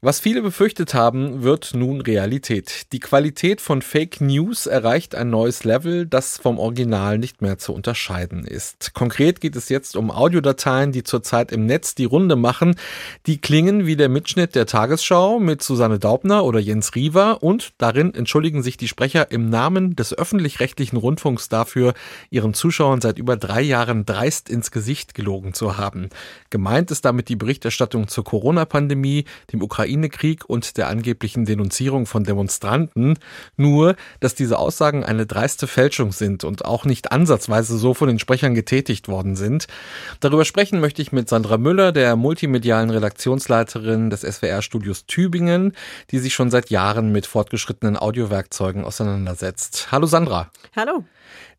Was viele befürchtet haben, wird nun Realität. Die Qualität von Fake News erreicht ein neues Level, das vom Original nicht mehr zu unterscheiden ist. Konkret geht es jetzt um Audiodateien, die zurzeit im Netz die Runde machen. Die klingen wie der Mitschnitt der Tagesschau mit Susanne Daubner oder Jens Riewer und darin entschuldigen sich die Sprecher im Namen des öffentlich-rechtlichen Rundfunks dafür, ihren Zuschauern seit über drei Jahren dreist ins Gesicht gelogen zu haben. Gemeint ist damit die Berichterstattung zur Corona-Pandemie, dem Ukraine-Krieg und der angeblichen Denunzierung von Demonstranten. Nur, dass diese Aussagen eine dreiste Fälschung sind und auch nicht ansatzweise so von den Sprechern getätigt worden sind. Darüber sprechen möchte ich mit Sandra Müller, der multimedialen Redaktionsleiterin des SWR-Studios Tübingen, die sich schon seit Jahren mit fortgeschrittenen Audiowerkzeugen auseinandersetzt. Hallo Sandra. Hallo.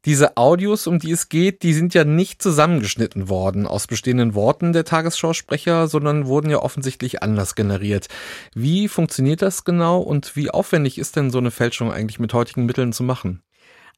Diese Audios, um die es geht, die sind ja nicht zusammengeschnitten worden aus bestehenden Worten der Tagesschausprecher, sondern wurden ja offensichtlich anders generiert. Wie funktioniert das genau und wie aufwendig ist denn so eine Fälschung eigentlich mit heutigen Mitteln zu machen?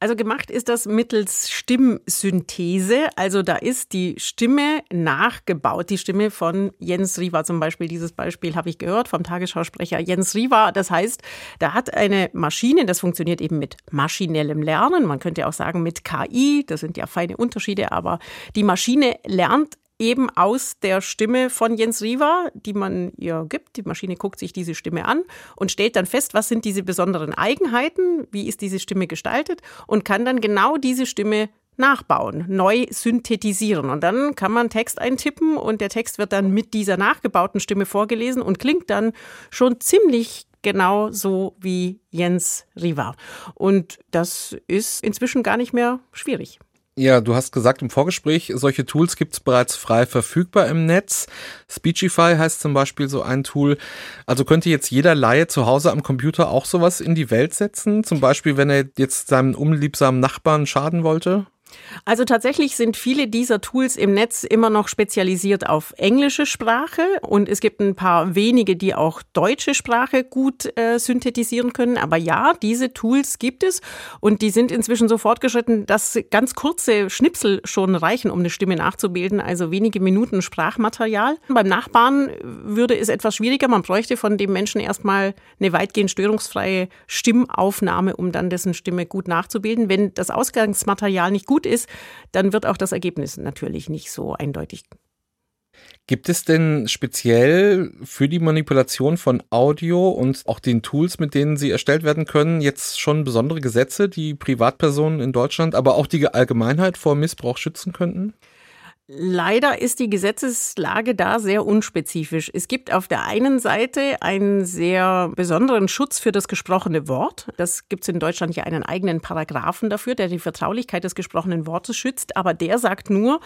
Also gemacht ist das mittels Stimmsynthese. Also da ist die Stimme nachgebaut. Die Stimme von Jens Riva zum Beispiel. Dieses Beispiel habe ich gehört vom Tagesschausprecher Jens Riva. Das heißt, da hat eine Maschine, das funktioniert eben mit maschinellem Lernen. Man könnte auch sagen mit KI. Das sind ja feine Unterschiede. Aber die Maschine lernt eben aus der Stimme von Jens Riva, die man ihr gibt. Die Maschine guckt sich diese Stimme an und stellt dann fest, was sind diese besonderen Eigenheiten, wie ist diese Stimme gestaltet und kann dann genau diese Stimme nachbauen, neu synthetisieren. Und dann kann man Text eintippen und der Text wird dann mit dieser nachgebauten Stimme vorgelesen und klingt dann schon ziemlich genau so wie Jens Riva. Und das ist inzwischen gar nicht mehr schwierig. Ja, du hast gesagt im Vorgespräch, solche Tools gibt's bereits frei verfügbar im Netz. Speechify heißt zum Beispiel so ein Tool. Also könnte jetzt jeder Laie zu Hause am Computer auch sowas in die Welt setzen? Zum Beispiel, wenn er jetzt seinem unliebsamen Nachbarn schaden wollte? Also tatsächlich sind viele dieser Tools im Netz immer noch spezialisiert auf englische Sprache und es gibt ein paar wenige, die auch deutsche Sprache gut äh, synthetisieren können. Aber ja, diese Tools gibt es und die sind inzwischen so fortgeschritten, dass ganz kurze Schnipsel schon reichen, um eine Stimme nachzubilden, also wenige Minuten Sprachmaterial. Beim Nachbarn würde es etwas schwieriger. Man bräuchte von dem Menschen erstmal eine weitgehend störungsfreie Stimmaufnahme, um dann dessen Stimme gut nachzubilden. Wenn das Ausgangsmaterial nicht gut gut ist, dann wird auch das Ergebnis natürlich nicht so eindeutig. Gibt es denn speziell für die Manipulation von Audio und auch den Tools, mit denen sie erstellt werden können, jetzt schon besondere Gesetze, die Privatpersonen in Deutschland, aber auch die Allgemeinheit vor Missbrauch schützen könnten? Leider ist die Gesetzeslage da sehr unspezifisch. Es gibt auf der einen Seite einen sehr besonderen Schutz für das gesprochene Wort. Das gibt es in Deutschland ja einen eigenen Paragraphen dafür, der die Vertraulichkeit des gesprochenen Wortes schützt. Aber der sagt nur,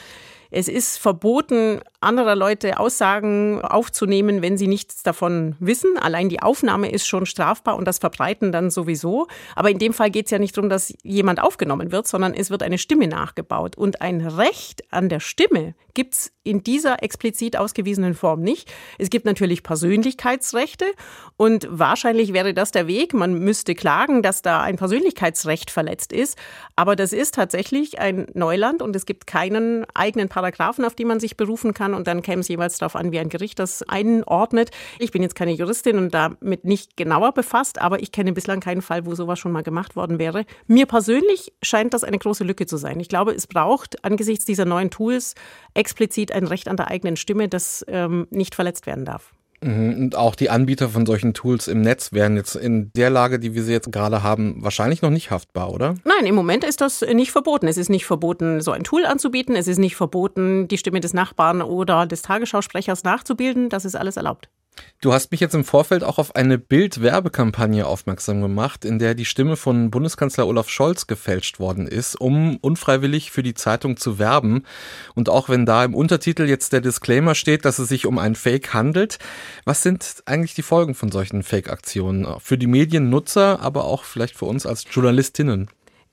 es ist verboten, anderer Leute Aussagen aufzunehmen, wenn sie nichts davon wissen. Allein die Aufnahme ist schon strafbar und das Verbreiten dann sowieso. Aber in dem Fall geht es ja nicht darum, dass jemand aufgenommen wird, sondern es wird eine Stimme nachgebaut. Und ein Recht an der Stimme gibt es in dieser explizit ausgewiesenen Form nicht. Es gibt natürlich Persönlichkeitsrechte und wahrscheinlich wäre das der Weg. Man müsste klagen, dass da ein Persönlichkeitsrecht verletzt ist. Aber das ist tatsächlich ein Neuland und es gibt keinen eigenen Paragraphen, auf die man sich berufen kann. Und dann käme es jeweils darauf an, wie ein Gericht das einordnet. Ich bin jetzt keine Juristin und damit nicht genauer befasst, aber ich kenne bislang keinen Fall, wo sowas schon mal gemacht worden wäre. Mir persönlich scheint das eine große Lücke zu sein. Ich glaube, es braucht angesichts dieser neuen Tools explizit ein Recht an der eigenen Stimme, das ähm, nicht verletzt werden darf. Mhm, und auch die Anbieter von solchen Tools im Netz wären jetzt in der Lage, die wir sie jetzt gerade haben, wahrscheinlich noch nicht haftbar, oder? Nein, im Moment ist das nicht verboten. Es ist nicht verboten, so ein Tool anzubieten. Es ist nicht verboten, die Stimme des Nachbarn oder des Tagesschausprechers nachzubilden. Das ist alles erlaubt. Du hast mich jetzt im Vorfeld auch auf eine Bild-Werbekampagne aufmerksam gemacht, in der die Stimme von Bundeskanzler Olaf Scholz gefälscht worden ist, um unfreiwillig für die Zeitung zu werben. Und auch wenn da im Untertitel jetzt der Disclaimer steht, dass es sich um ein Fake handelt, was sind eigentlich die Folgen von solchen Fake-Aktionen? Für die Mediennutzer, aber auch vielleicht für uns als Journalistinnen?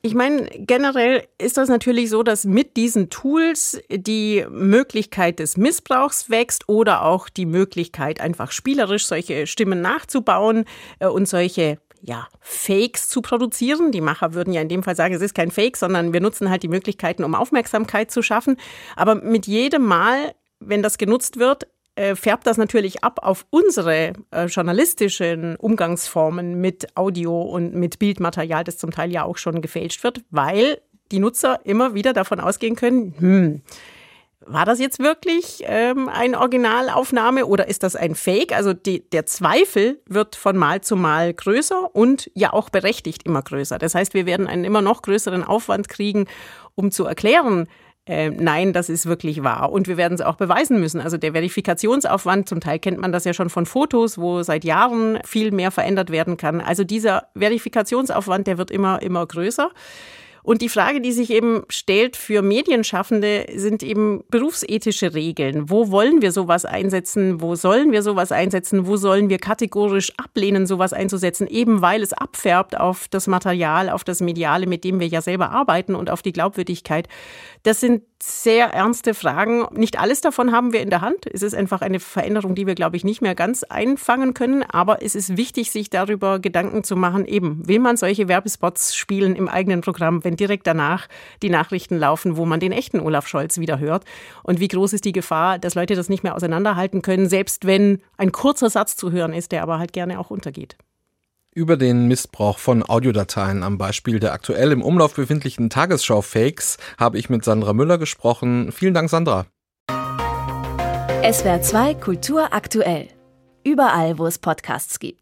Ich meine, generell ist das natürlich so, dass mit diesen Tools die Möglichkeit des Missbrauchs wächst oder auch die Möglichkeit, einfach spielerisch solche Stimmen nachzubauen äh, und solche ja, Fakes zu produzieren. Die Macher würden ja in dem Fall sagen, es ist kein Fake, sondern wir nutzen halt die Möglichkeiten, um Aufmerksamkeit zu schaffen. Aber mit jedem Mal wenn das genutzt wird, äh, färbt das natürlich ab auf unsere äh, journalistischen Umgangsformen mit Audio und mit Bildmaterial, das zum Teil ja auch schon gefälscht wird, weil die Nutzer immer wieder davon ausgehen können, hm, war das jetzt wirklich ähm, eine Originalaufnahme oder ist das ein Fake? Also die, der Zweifel wird von Mal zu Mal größer und ja auch berechtigt immer größer. Das heißt, wir werden einen immer noch größeren Aufwand kriegen, um zu erklären, äh, nein, das ist wirklich wahr. Und wir werden es auch beweisen müssen. Also der Verifikationsaufwand, zum Teil kennt man das ja schon von Fotos, wo seit Jahren viel mehr verändert werden kann. Also dieser Verifikationsaufwand, der wird immer, immer größer. Und die Frage, die sich eben stellt für Medienschaffende, sind eben berufsethische Regeln. Wo wollen wir sowas einsetzen? Wo sollen wir sowas einsetzen? Wo sollen wir kategorisch ablehnen, sowas einzusetzen? Eben weil es abfärbt auf das Material, auf das Mediale, mit dem wir ja selber arbeiten und auf die Glaubwürdigkeit. Das sind sehr ernste Fragen. Nicht alles davon haben wir in der Hand. Es ist einfach eine Veränderung, die wir, glaube ich, nicht mehr ganz einfangen können. Aber es ist wichtig, sich darüber Gedanken zu machen, eben, will man solche Werbespots spielen im eigenen Programm, wenn direkt danach die Nachrichten laufen, wo man den echten Olaf Scholz wieder hört? Und wie groß ist die Gefahr, dass Leute das nicht mehr auseinanderhalten können, selbst wenn ein kurzer Satz zu hören ist, der aber halt gerne auch untergeht? über den Missbrauch von Audiodateien am Beispiel der aktuell im Umlauf befindlichen Tagesschau-Fakes habe ich mit Sandra Müller gesprochen. Vielen Dank, Sandra. SWR 2 Kultur aktuell. Überall, wo es Podcasts gibt.